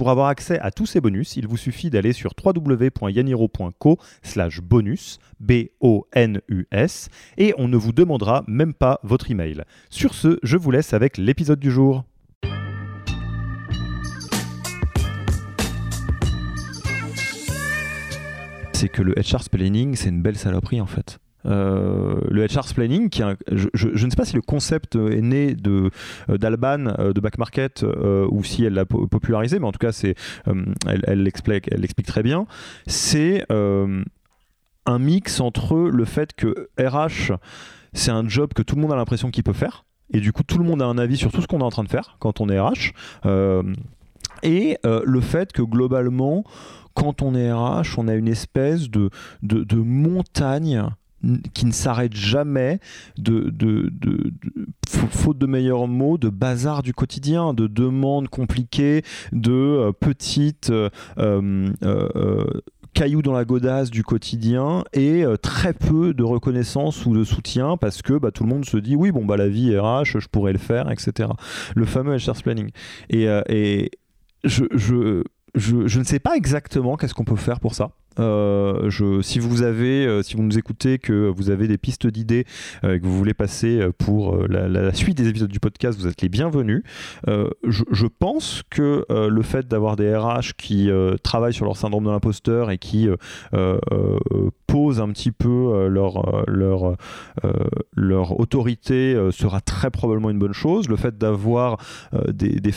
Pour avoir accès à tous ces bonus, il vous suffit d'aller sur www.yaniro.co slash bonus, B-O-N-U-S, et on ne vous demandera même pas votre email. Sur ce, je vous laisse avec l'épisode du jour. C'est que le HR planning, c'est une belle saloperie en fait. Euh, le HR planning, qui je, ne sais pas si le concept est né de euh, d'Alban euh, de Back Market ou si elle l'a popularisé, mais en tout cas c'est elle, elle l'explique elle explique très bien. C'est un mix entre le fait que RH c'est un job que tout le monde a l'impression qu'il peut faire et du coup tout le monde a un avis sur tout ce qu'on est en train de faire quand on est RH et le fait que globalement quand on est RH, on a une espèce de, de montagne qui ne s'arrête jamais, de, de, de, faute de meilleurs mots, de bazar du quotidien, de demandes compliquées, de euh, petites euh, euh, cailloux dans la godasse du quotidien et très peu de reconnaissance ou de soutien parce que bah, tout le monde se dit oui bon bah la vie RH je pourrais le faire etc le fameux HR planning. Et, et je, je, je, je ne sais pas exactement qu'est-ce qu'on peut faire pour ça euh, si vous avez, euh, si vous nous écoutez, que vous avez des pistes d'idées, euh, que vous voulez passer pour la, suite des épisodes du podcast, vous êtes les bienvenus. Je, pense que le fait d'avoir des RH qui travaillent sur leur syndrome de l'imposteur et qui un petit peu leur, leur, leur autorité sera très probablement une bonne chose. Le fait d'avoir des, des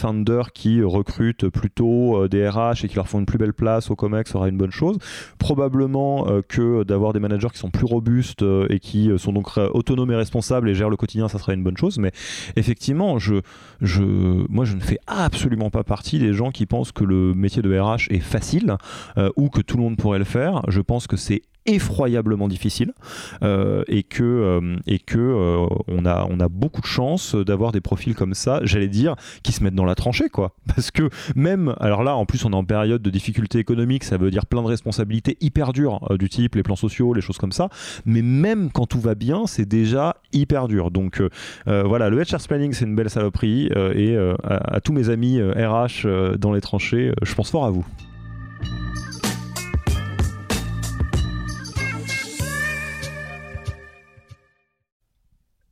qui recrutent plutôt des RH et qui leur font une plus belle place au COMEX sera une bonne chose. Probablement euh, que d'avoir des managers qui sont plus robustes euh, et qui euh, sont donc autonomes et responsables et gèrent le quotidien, ça serait une bonne chose. Mais effectivement, je, je, moi, je ne fais absolument pas partie des gens qui pensent que le métier de RH est facile ou que tout le monde pourrait le faire. Je pense que c'est effroyablement difficile euh, et que, euh, et que euh, on, a, on a beaucoup de chance d'avoir des profils comme ça, j'allais dire, qui se mettent dans la tranchée, quoi. Parce que même, alors là, en plus, on est en période de difficulté économique, ça veut dire plein de responsabilités hyper dures, du type les plans sociaux, les choses comme ça, mais même quand tout va bien, c'est déjà hyper dur. Donc voilà, le HR planning, c'est une belle saloperie, et à, à, tous mes amis RH dans les tranchées, je pense fort à vous.